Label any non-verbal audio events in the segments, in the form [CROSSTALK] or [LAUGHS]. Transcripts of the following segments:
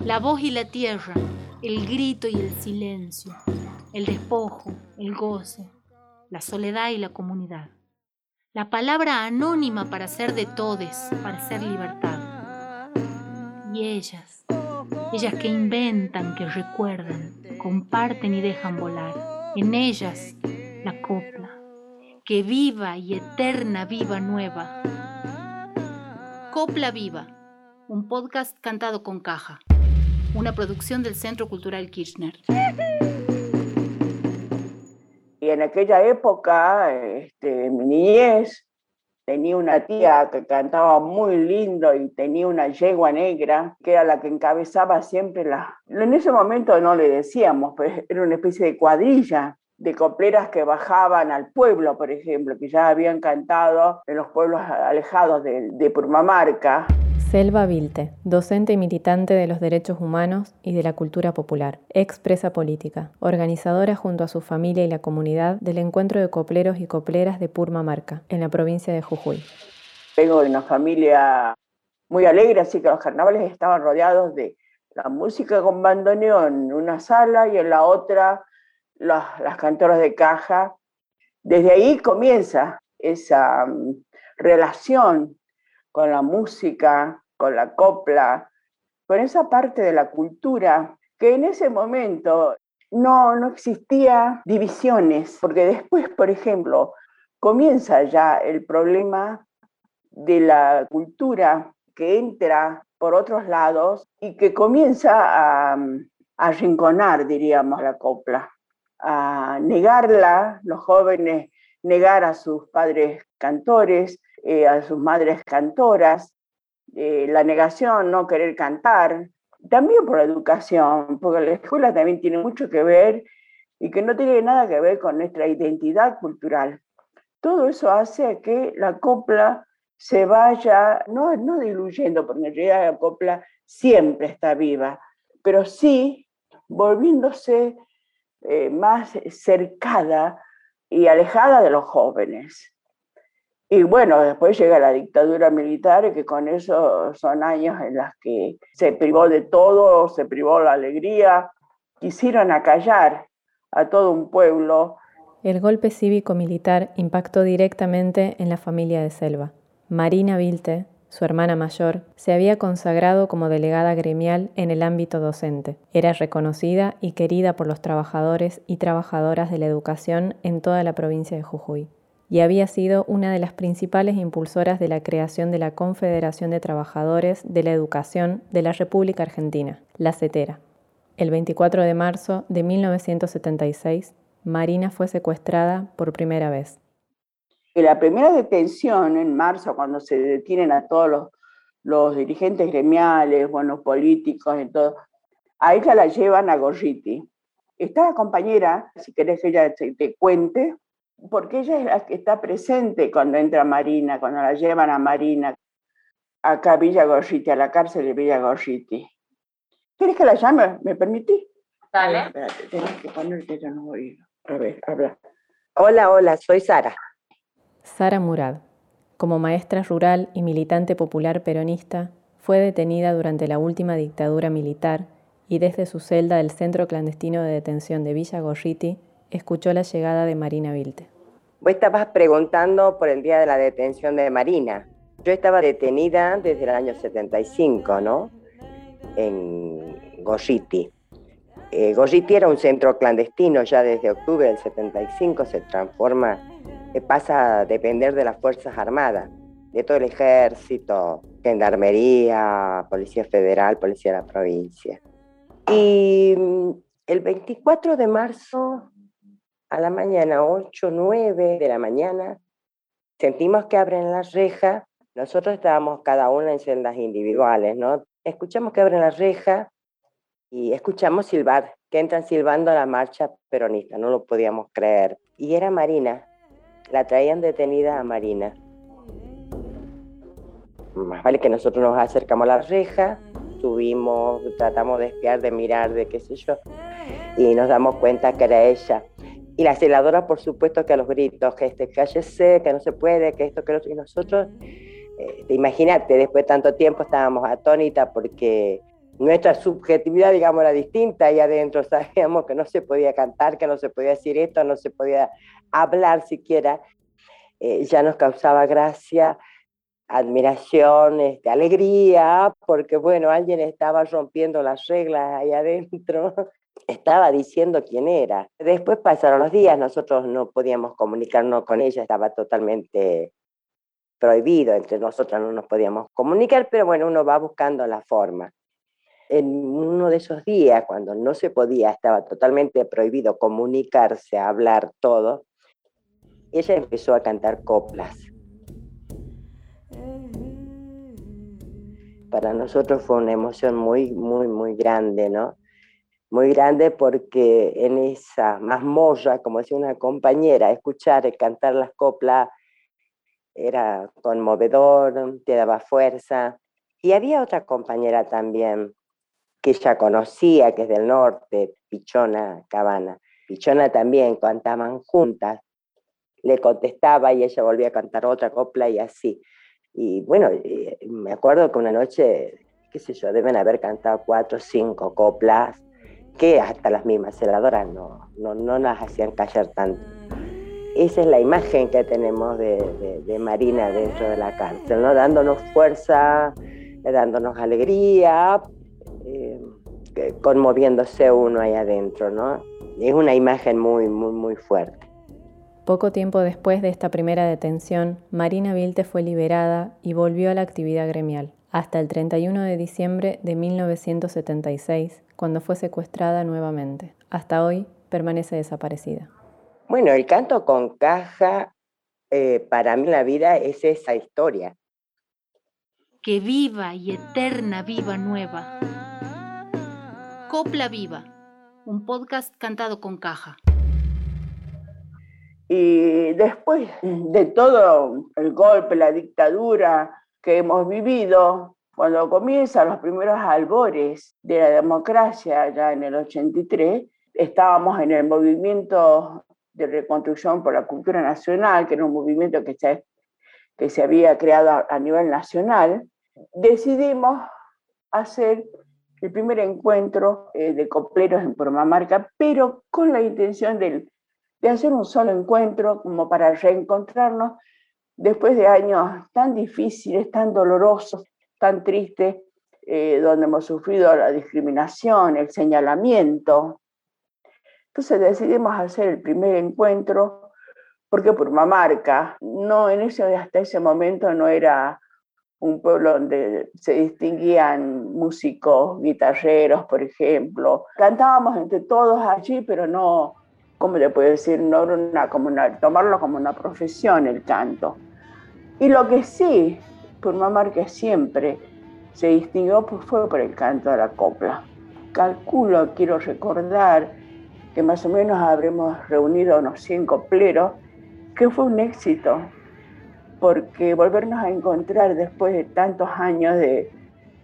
La voz y la tierra, el grito y el silencio, el despojo, el goce, la soledad y la comunidad. La palabra anónima para ser de todes, para ser libertad. Y ellas, ellas que inventan, que recuerdan, comparten y dejan volar. En ellas la copla, que viva y eterna viva nueva. Copla Viva, un podcast cantado con caja, una producción del Centro Cultural Kirchner. Y en aquella época, este, mi niñez, tenía una tía que cantaba muy lindo y tenía una yegua negra, que era la que encabezaba siempre la... En ese momento no le decíamos, pues era una especie de cuadrilla de copleras que bajaban al pueblo, por ejemplo, que ya habían cantado en los pueblos alejados de, de Purmamarca. Selva Vilte, docente y militante de los derechos humanos y de la cultura popular, expresa política, organizadora junto a su familia y la comunidad del encuentro de copleros y copleras de Purmamarca, en la provincia de Jujuy. Vengo de una familia muy alegre, así que los carnavales estaban rodeados de la música con bandoneón en una sala y en la otra las, cantoras de caja. Desde ahí comienza esa um, relación con la música, con la copla, con esa parte de la cultura que en ese momento no, no existía divisiones, porque después, por ejemplo, comienza ya el problema de la cultura que entra por otros lados y que comienza a, a diríamos, la copla a negarla, los jóvenes negar a sus padres cantores, eh, a sus madres cantoras, eh, la negación, no querer cantar, también por la educación, porque la escuela también tiene mucho que ver y que no tiene nada que ver con nuestra identidad cultural. Todo eso hace que la copla se vaya, no, no diluyendo, porque en realidad la copla siempre está viva, pero sí volviéndose eh, más cercada y alejada de los jóvenes. Y bueno, después llega la dictadura militar, que con eso son años en los que se privó de todo, se privó la alegría, quisieron acallar a todo un pueblo. El golpe cívico-militar impactó directamente en la familia de Selva. Marina Vilte, su hermana mayor, se había consagrado como delegada gremial en el ámbito docente. Era reconocida y querida por los trabajadores y trabajadoras de la educación en toda la provincia de Jujuy y había sido una de las principales impulsoras de la creación de la Confederación de Trabajadores de la Educación de la República Argentina, la CETERA. El 24 de marzo de 1976, Marina fue secuestrada por primera vez la primera detención en marzo, cuando se detienen a todos los, dirigentes gremiales, bueno, políticos y a ella la llevan a Gorriti. Está la compañera, si querés que ella te, cuente, porque ella es la que está presente cuando entra Marina, cuando la llevan a Marina, acá a Villa Gorriti, a la cárcel de Villa Gorriti. ¿Quieres que la llame? ¿Me permitís? Dale. Espérate, tenés que poner que yo no oído. A ver, habla. Hola, hola, soy Sara. Sara Murad, como maestra rural y militante popular peronista, fue detenida durante la última dictadura militar y desde su celda del Centro Clandestino de Detención de Villa Gorriti escuchó la llegada de Marina Vilte. Vos estabas preguntando por el día de la detención de Marina. Yo estaba detenida desde el año 75, ¿no? En Gorriti. Eh, Gorriti era un centro clandestino, ya desde octubre del 75 se transforma pasa a depender de las Fuerzas Armadas, de todo el ejército, gendarmería, Policía Federal, Policía de la provincia. Y mm, el 24 de marzo, a la mañana, 8, 9 de la mañana, sentimos que abren la reja. Nosotros estábamos cada una en celdas individuales, ¿no? Escuchamos que abren la reja y escuchamos silbar, que entran silbando la marcha peronista, no lo podíamos creer. Y era Marina, la traían detenida a Marina. Más vale que nosotros nos acercamos a la reja, subimos, tratamos de espiar, de mirar, de qué sé yo, y nos damos cuenta que era ella. Y la celadora, por supuesto, que a los gritos, que este cállese, que no se puede, que esto, que lo otro. Y nosotros, eh, imagínate, después de tanto tiempo estábamos atónitas porque nuestra subjetividad, digamos, era distinta y adentro [LAUGHS] sabíamos que no se podía cantar, que no se podía decir esto, no se podía hablar siquiera. Eh, ya nos causaba gracia, admiración, este, alegría, porque bueno, alguien estaba rompiendo las reglas ahí adentro, [LAUGHS] estaba diciendo quién era. Después pasaron los días, nosotros no podíamos comunicarnos con ella, estaba totalmente prohibido, entre nosotros no nos podíamos comunicar, pero bueno, uno va buscando la forma en uno de esos días, cuando no se podía, estaba totalmente prohibido comunicarse, hablar todo, ella empezó a cantar coplas. Para nosotros fue una emoción muy, muy, muy grande, ¿no? Muy grande porque en esa mazmorra, como decía una compañera, escuchar cantar las coplas era conmovedor, te daba fuerza. Y había otra compañera también, que ella conocía, que es del norte, Pichona Cabana. Pichona también cantaban juntas, le contestaba y ella volvía a cantar otra copla y así. Y bueno, eh, me acuerdo que una noche, qué sé yo, deben haber cantado cuatro o cinco coplas, que hasta las mismas celadoras no, no, no las hacían callar tanto. Esa es la imagen que tenemos de, de Marina dentro de la cárcel, ¿no? dándonos fuerza, dándonos alegría, eh, conmoviéndose uno ahí adentro, ¿no? Es una imagen muy, muy, muy fuerte. Poco tiempo después de esta primera detención, Marina Vilte fue liberada y volvió a la actividad gremial, hasta el 31 de diciembre de 1976, cuando fue secuestrada nuevamente. Hasta hoy permanece desaparecida. Bueno, el canto con caja, eh, para mí la vida es esa historia. Que viva y eterna viva nueva. Copla Viva, un podcast cantado con caja. Y después de todo el golpe, la dictadura que hemos vivido, cuando comienzan los primeros albores de la democracia, ya en el 83, estábamos en el movimiento de reconstrucción por la cultura nacional, que era un movimiento que se, que se había creado a nivel nacional, decidimos hacer el primer encuentro eh, de copleros en Purmamarca, pero con la intención de, de hacer un solo encuentro como para reencontrarnos después de años tan difíciles, tan dolorosos, tan tristes, eh, donde hemos sufrido la discriminación, el señalamiento. Entonces decidimos hacer el primer encuentro porque Purmamarca no en ese hasta ese momento no era un pueblo donde se distinguían músicos, guitarreros, por ejemplo. Cantábamos entre todos allí, pero no, ¿cómo le puedo decir? No una, como tomarlo como una profesión el canto. Y lo que sí, por mamar que siempre se distinguió pues fue por el canto de la copla. Calculo, quiero recordar, que más o menos habremos reunido unos 100 copleros, que fue un éxito porque volvernos a encontrar después de tantos años de,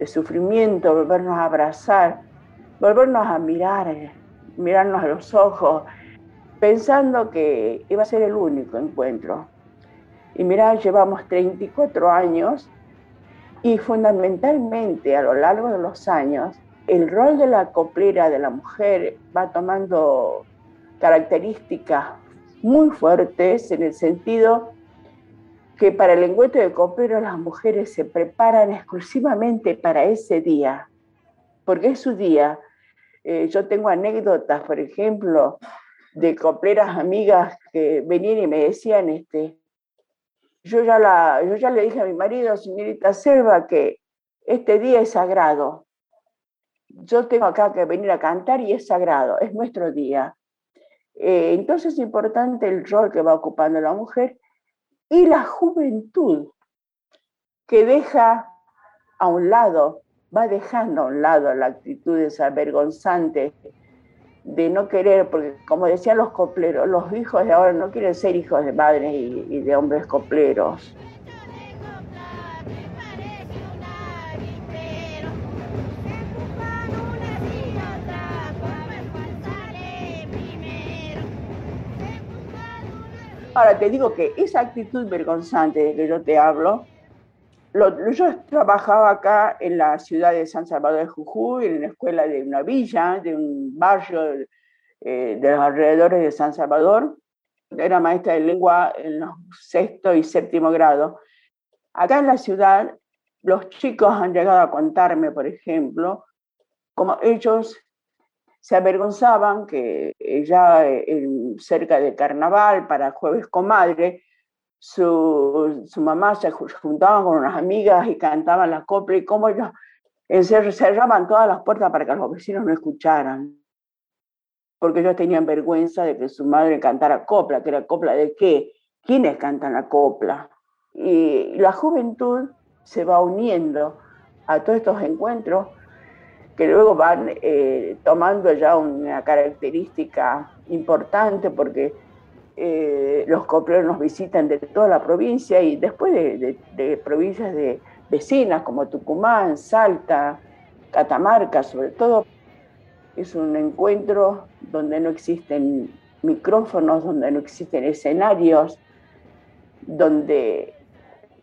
sufrimiento, volvernos a abrazar, volvernos a mirar, mirarnos a los ojos, pensando que iba a ser el único encuentro. Y mirá, llevamos 34 años y fundamentalmente a lo largo de los años, el rol de la coplera de la mujer va tomando características muy fuertes en el sentido que para el encuentro de copero las mujeres se preparan exclusivamente para ese día, porque es su día. Eh, yo tengo anécdotas, por ejemplo, de copleras amigas que venían y me decían, este, yo ya, la, yo ya le dije a mi marido, señorita Selva, que este día es sagrado. Yo tengo acá que venir a cantar y es sagrado, es nuestro día. Eh, entonces es importante el rol que va ocupando la mujer y la juventud que deja a un lado, va dejando a un lado la actitud avergonzante de no querer, porque como decían los copleros, los hijos de ahora no quieren ser hijos de madres y, de hombres copleros. Ahora te digo que esa actitud vergonzante de que yo te hablo, yo trabajaba acá en la ciudad de San Salvador de Jujuy, en la escuela de una villa, de un barrio eh, de los alrededores de San Salvador. Era maestra de lengua en los sexto y séptimo grado. Acá en la ciudad, los chicos han llegado a contarme, por ejemplo, como ellos se avergonzaban que ya cerca de carnaval, para jueves comadre, su, su mamá se juntaba con unas amigas y cantaban la copla y cómo ellos cerraban todas las puertas para que los vecinos no escucharan. Porque ellos tenían vergüenza de que su madre cantara copla, que era copla de qué, quiénes cantan la copla. Y la juventud se va uniendo a todos estos encuentros que luego van eh, tomando ya una característica importante porque eh, los copleros nos visitan de toda la provincia y después de, provincias de vecinas como Tucumán, Salta, Catamarca sobre todo. Es un encuentro donde no existen micrófonos, donde no existen escenarios, donde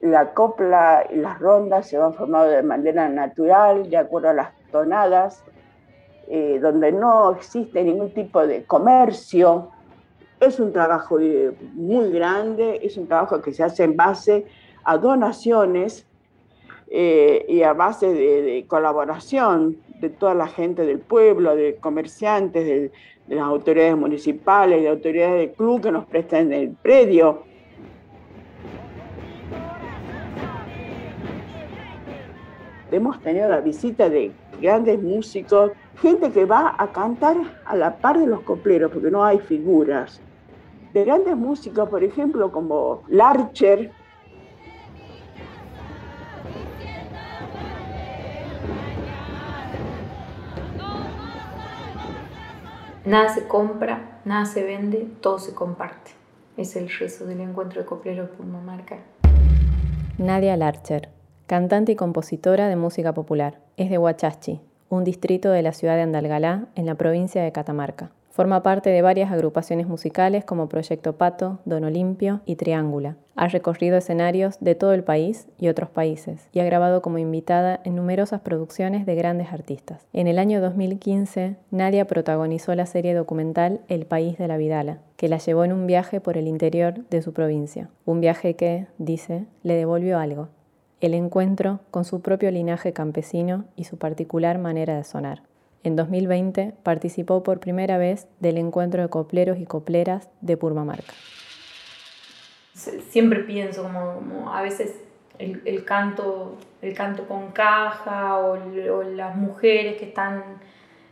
la copla y las rondas se van formando de manera natural, de acuerdo a las tonadas, eh, donde no existe ningún tipo de comercio, es un trabajo eh, muy grande, es un trabajo que se hace en base a donaciones eh, y a base de, colaboración de toda la gente del pueblo, de comerciantes, de, las autoridades municipales, de autoridades del club que nos prestan el predio. Hemos tenido la visita de grandes músicos, gente que va a cantar a la par de los copleros, porque no hay figuras de grandes músicos, por ejemplo, como Larcher. Nada se compra, nada se vende, todo se comparte. Es el rezo del encuentro de coplero Purmamarca. Nadia Larcher, cantante y compositora de música popular. Es de Huachachi, un distrito de la ciudad de Andalgalá, en la provincia de Catamarca. Forma parte de varias agrupaciones musicales como Proyecto Pato, Don Olimpio y Triángula. Ha recorrido escenarios de todo el país y otros países y ha grabado como invitada en numerosas producciones de grandes artistas. En el año 2015, Nadia protagonizó la serie documental El País de la Vidala, que la llevó en un viaje por el interior de su provincia. Un viaje que, dice, le devolvió algo. El encuentro con su propio linaje campesino y su particular manera de sonar. En 2020 participó por primera vez del encuentro de copleros y copleras de Purmamarca. Siempre pienso como, a veces el, canto, el canto con caja o, las mujeres que están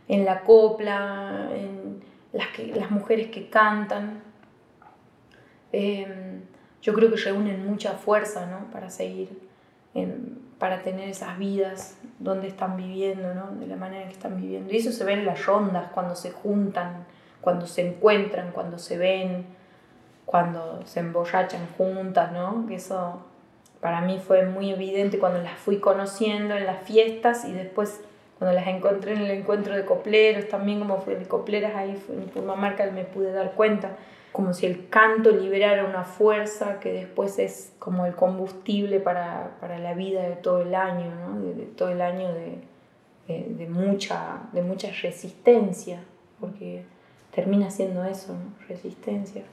en la copla, las, que, las mujeres que cantan. Em, yo creo que reúnen mucha fuerza ¿no? para seguir, para tener esas vidas donde están viviendo, ¿no? de la manera que están viviendo. Y eso se ve en las rondas, cuando se juntan, cuando se encuentran, cuando se ven, cuando se emborrachan juntas, ¿no? Que eso para mí fue muy evidente cuando las fui conociendo en las fiestas y después cuando las encontré en el encuentro de copleros, también como fue de copleras ahí en Purmamarca me pude dar cuenta como si el canto liberara una fuerza que después es como el combustible para, la vida de todo el año, de, todo el año de, mucha, de mucha resistencia, porque termina siendo eso, resistencia.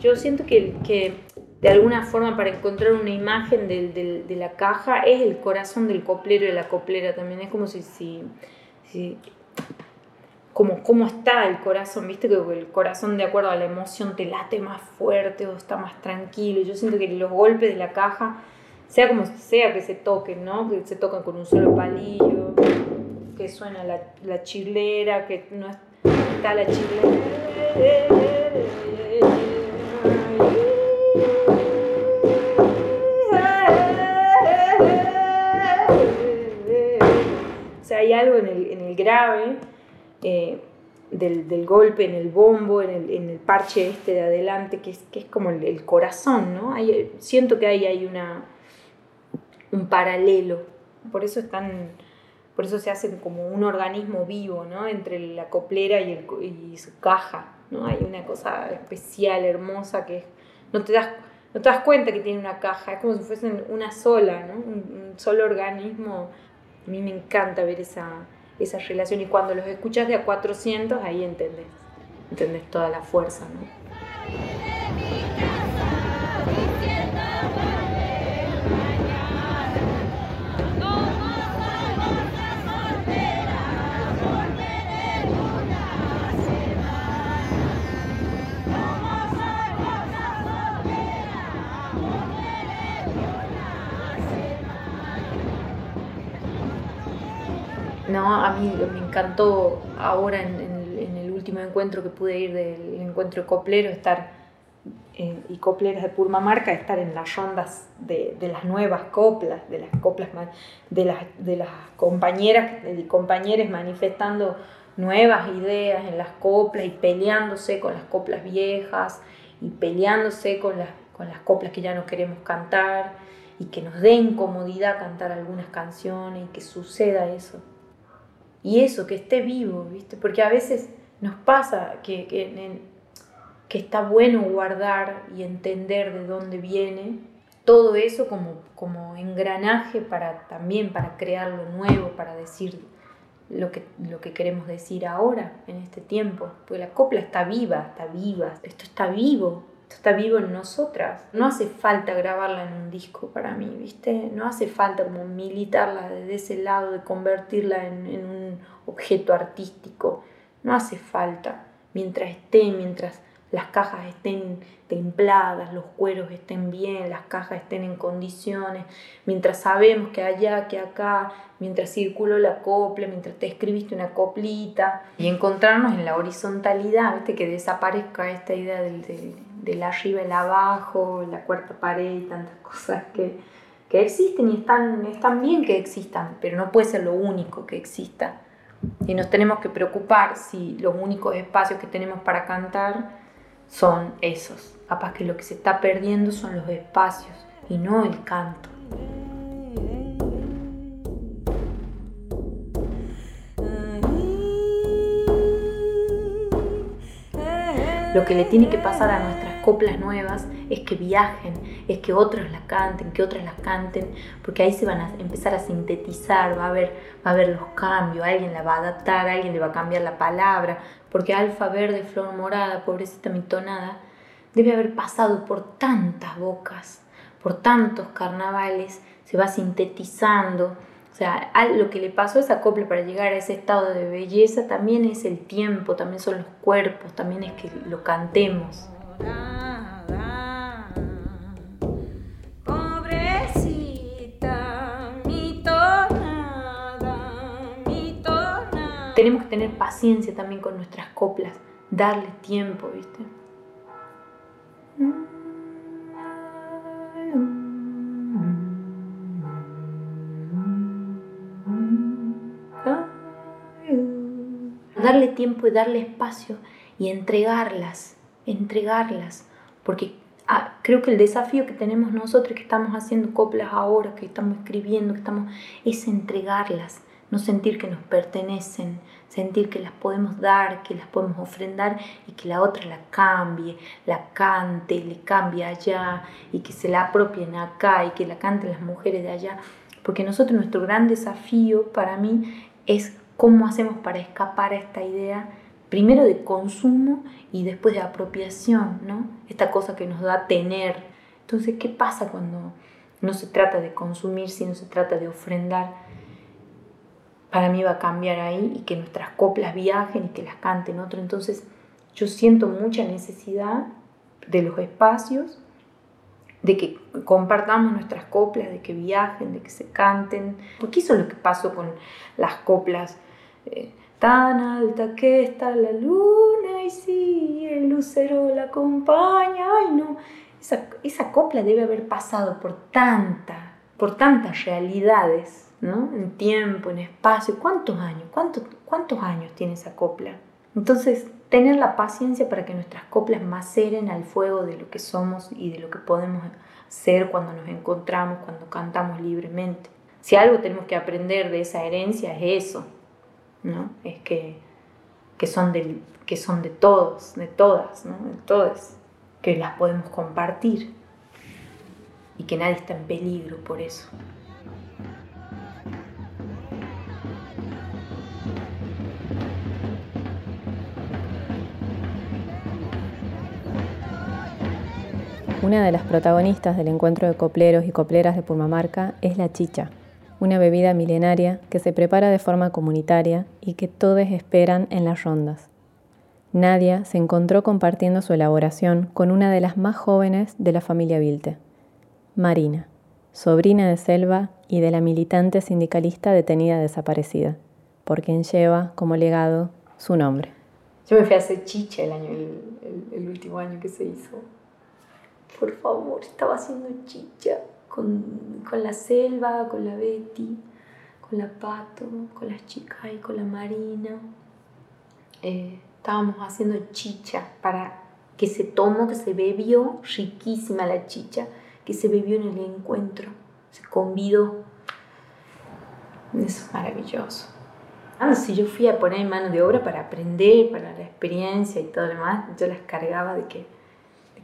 Yo siento que, que, de alguna forma para encontrar una imagen de, la caja es el corazón del coplero y de la coplera también, es como si, si como cómo está el corazón, viste que el corazón de acuerdo a la emoción te late más fuerte o está más tranquilo. Yo siento que los golpes de la caja, sea como sea que se toquen, ¿no? Que se tocan con un solo palillo, que suena la, chilera, que no está la chilera. O sea, hay algo en el, en el grave eh, del, golpe en el bombo, en el, en el, parche este de adelante, que es, que es como el, corazón, ¿no? Hay, siento que ahí hay una, un paralelo, por eso están por eso se hacen como un organismo vivo, ¿no? Entre la coplera y, el, su caja, ¿no? Hay una cosa especial, hermosa, que no te das, no te das cuenta que tiene una caja, es como si fuesen una sola, ¿no? un, solo organismo. A mí me encanta ver esa, esa relación y cuando los escuchas de a 400, ahí entendés, entendés toda la fuerza. ¿no? No, a mí me encantó ahora en, el último encuentro que pude ir del encuentro de coplero, estar eh, y copleras de Purmamarca, estar en las rondas de, las nuevas coplas, de las coplas de las, de las compañeras y compañeros manifestando nuevas ideas en las coplas y peleándose con las coplas viejas y peleándose con las, con las coplas que ya no queremos cantar y que nos den comodidad cantar algunas canciones y que suceda eso y eso, que esté vivo, ¿viste? Porque a veces nos pasa que, que, que, está bueno guardar y entender de dónde viene todo eso como, como engranaje para también para crear lo nuevo, para decir lo que, lo que queremos decir ahora, en este tiempo. Porque la copla está viva, está viva, esto está vivo, está vivo en nosotras. No hace falta grabarla en un disco para mí, ¿viste? No hace falta como militarla desde ese lado, de convertirla en, en un objeto artístico. No hace falta. Mientras esté, mientras las cajas estén templadas, los cueros estén bien, las cajas estén en condiciones, mientras sabemos que allá, que acá, mientras circuló la copla, mientras te escribiste una coplita, y encontrarnos en la horizontalidad, ¿viste? que desaparezca esta idea del, arriba y el abajo, la cuarta pared, tantas cosas que, que existen y están, están bien que existan, pero no puede ser lo único que exista. Y nos tenemos que preocupar si los únicos espacios que tenemos para cantar son esos. Capaz que lo que se está perdiendo son los espacios y no el canto. Lo que le tiene que pasar a nuestras coplas nuevas es que viajen, es que otros las canten, que otras las canten, porque ahí se van a empezar a sintetizar, va a haber, va a haber los cambios, alguien la va a adaptar, alguien le va a cambiar la palabra, porque alfa verde, flor morada, pobrecita mitonada, debe haber pasado por tantas bocas, por tantos carnavales, se va sintetizando. O sea, lo que le pasó a esa copla para llegar a ese estado de belleza también es el tiempo, también son los cuerpos, también es que lo cantemos. Tenemos que tener paciencia también con nuestras coplas, darle tiempo, ¿viste? Darle tiempo y darle espacio y entregarlas, entregarlas, porque ah, creo que el desafío que tenemos nosotros que estamos haciendo coplas ahora, que estamos escribiendo, que estamos, es entregarlas no sentir que nos pertenecen, sentir que las podemos dar, que las podemos ofrendar y que la otra la cambie, la cante, le cambie allá y que se la apropien acá y que la canten las mujeres de allá. Porque nosotros nuestro gran desafío para mí es cómo hacemos para escapar a esta idea primero de consumo y después de apropiación, ¿no? Esta cosa que nos da tener. Entonces, ¿qué pasa cuando no se trata de consumir, sino se trata de ofrendar? para mí va a cambiar ahí y que nuestras coplas viajen y que las canten otro. Entonces yo siento mucha necesidad de los espacios, de que compartamos nuestras coplas, de que viajen, de que se canten. Porque eso es lo que pasó con las coplas. Eh, tan alta que está la luna y si el lucero la acompaña, ay no, esa, esa copla debe haber pasado por tanta, por tantas realidades ¿no? En tiempo, en espacio. ¿Cuántos años? ¿Cuántos, ¿Cuántos años tiene esa copla? Entonces, tener la paciencia para que nuestras coplas maceren al fuego de lo que somos y de lo que podemos ser cuando nos encontramos, cuando cantamos libremente. Si algo tenemos que aprender de esa herencia es eso, ¿no? Es que, que, son, de, que son de todos, de todas, ¿no? De todas, que las podemos compartir. y que nadie está en peligro por eso. Una de las protagonistas del encuentro de copleros y copleras de Purmamarca es la chicha, una bebida milenaria que se prepara de forma comunitaria y que todos esperan en las rondas. Nadia se encontró compartiendo su elaboración con una de las más jóvenes de la familia Vilte, Marina, sobrina de Selva y de la militante sindicalista detenida desaparecida, por quien lleva como legado su nombre. Yo me fui a hacer chicha el, año, el último año que se hizo por favor, estaba haciendo chicha con, la selva, con la Betty, con la Pato, con las chicas y con la Marina. Eh, estábamos haciendo chicha para que se tomó, que se bebió, riquísima la chicha, que se bebió en el encuentro, se convidó. Es maravilloso. Ah, si yo fui a poner mano de obra para aprender, para la experiencia y todo lo demás, yo las cargaba de que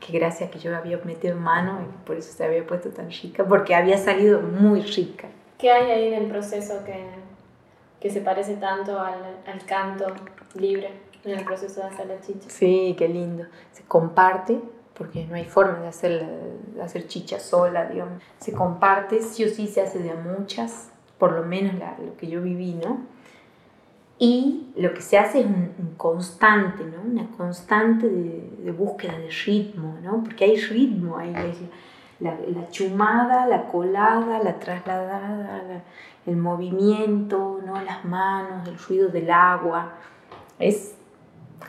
que gracias que yo había metido mano y por eso se había puesto tan chica, porque había salido muy rica. ¿Qué hay ahí en el proceso que, que se parece tanto al, al, canto libre en el proceso de hacer la chicha? Sí, qué lindo. Se comparte, porque no hay forma de hacer, de hacer chicha sola, digamos. Se comparte, sí o sí se hace de muchas, por lo menos lo que yo viví, ¿no? Y lo que se hace es un, constante, ¿no? una constante de, búsqueda de ritmo, ¿no? porque hay ritmo, la, la chumada, la colada, la trasladada, el movimiento, ¿no? las manos, el ruido del agua. Es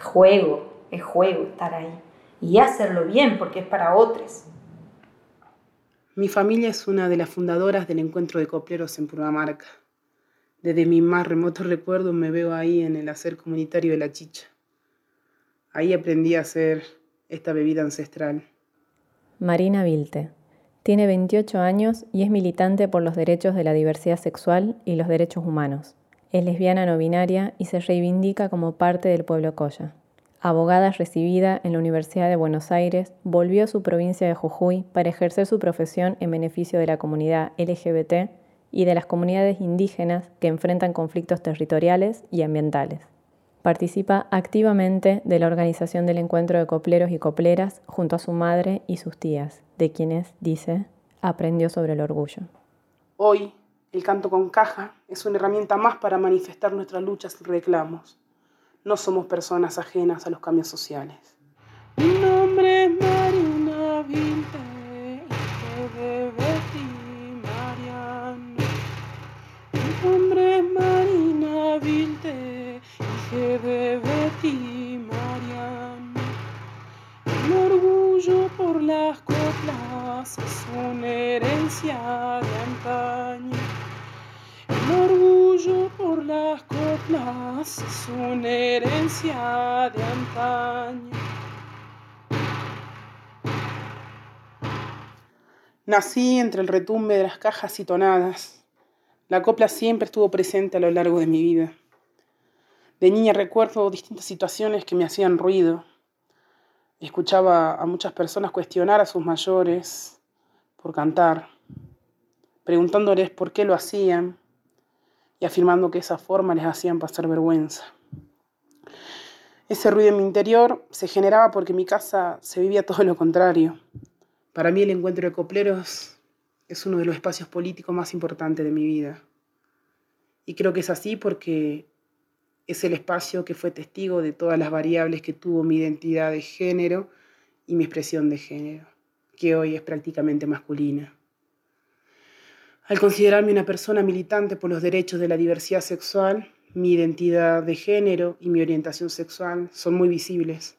juego, es juego estar ahí. Y hacerlo bien, porque es para otros. Mi familia es una de las fundadoras del encuentro de copleros en Purmamarca. Desde mi más remoto recuerdo me veo ahí en el hacer comunitario de la chicha. Ahí aprendí a hacer esta bebida ancestral. Marina Vilte. Tiene 28 años y es militante por los derechos de la diversidad sexual y los derechos humanos. Es lesbiana no binaria y se reivindica como parte del pueblo Coya. Abogada recibida en la Universidad de Buenos Aires, volvió a su provincia de Jujuy para ejercer su profesión en beneficio de la comunidad LGBT y de las comunidades indígenas que enfrentan conflictos territoriales y ambientales. Participa activamente de la organización del encuentro de copleros y copleras junto a su madre y sus tías, de quienes, dice, aprendió sobre el orgullo. Hoy, el canto con caja es una herramienta más para manifestar nuestras luchas y reclamos. No somos personas ajenas a los cambios sociales. Mi nombre es Marina nombre de Betty Marian. El orgullo por las coplas es una herencia de antaño. El orgullo por las coplas es una herencia de antaño. Nací entre el retumbe de las cajas y tonadas la copla siempre estuvo presente a lo largo de mi vida. De niña recuerdo distintas situaciones que me hacían ruido. Escuchaba a muchas personas cuestionar a sus mayores por cantar, preguntándoles por qué lo hacían y afirmando que esa forma les hacían pasar vergüenza. Ese ruido en mi interior se generaba porque en mi casa se vivía todo lo contrario. Para mí el encuentro de copleros es uno de los espacios políticos más importantes de mi vida. Y creo que es así porque es el espacio que fue testigo de todas las variables que tuvo mi identidad de género y mi expresión de género, que hoy es prácticamente masculina. Al considerarme una persona militante por los derechos de la diversidad sexual, mi identidad de género y mi orientación sexual son muy visibles.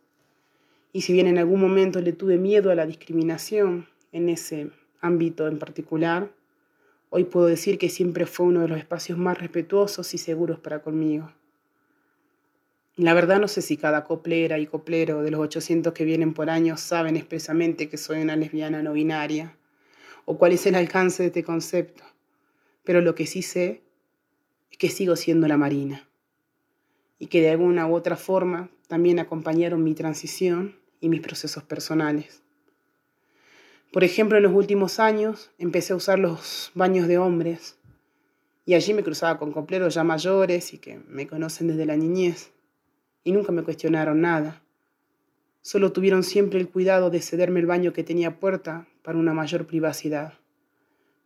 Y si bien en algún momento le tuve miedo a la discriminación en ese ámbito en particular, hoy puedo decir que siempre fue uno de los espacios más respetuosos y seguros para conmigo. La verdad no sé si cada coplera y coplero de los 800 que vienen por año saben expresamente que soy una lesbiana no binaria o cuál es el alcance de este concepto, pero lo que sí sé es que sigo siendo la Marina y que de alguna u otra forma también acompañaron mi transición y mis procesos personales. Por ejemplo, en los últimos años empecé a usar los baños de hombres y allí me cruzaba con copleros ya mayores y que me conocen desde la niñez y nunca me cuestionaron nada. Solo tuvieron siempre el cuidado de cederme el baño que tenía puerta para una mayor privacidad.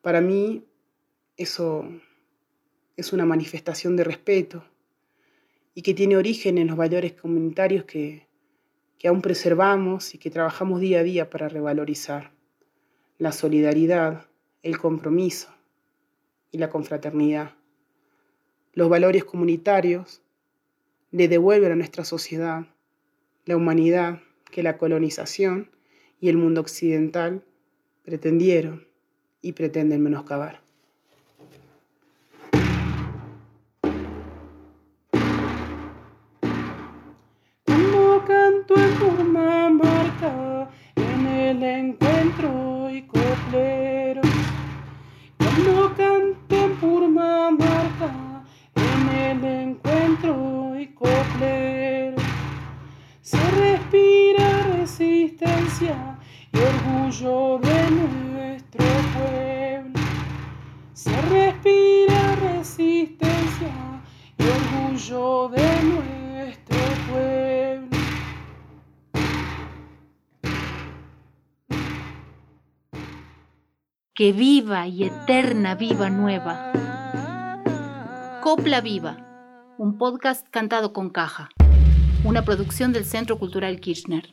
Para mí eso es una manifestación de respeto y que tiene origen en los valores comunitarios que, que aún preservamos y que trabajamos día a día para revalorizar. La solidaridad, el compromiso y la confraternidad. Los valores comunitarios le devuelven a nuestra sociedad la humanidad que la colonización y el mundo occidental pretendieron y pretenden menoscabar. Que viva y eterna viva nueva. Copla Viva, un podcast cantado con caja, una producción del Centro Cultural Kirchner.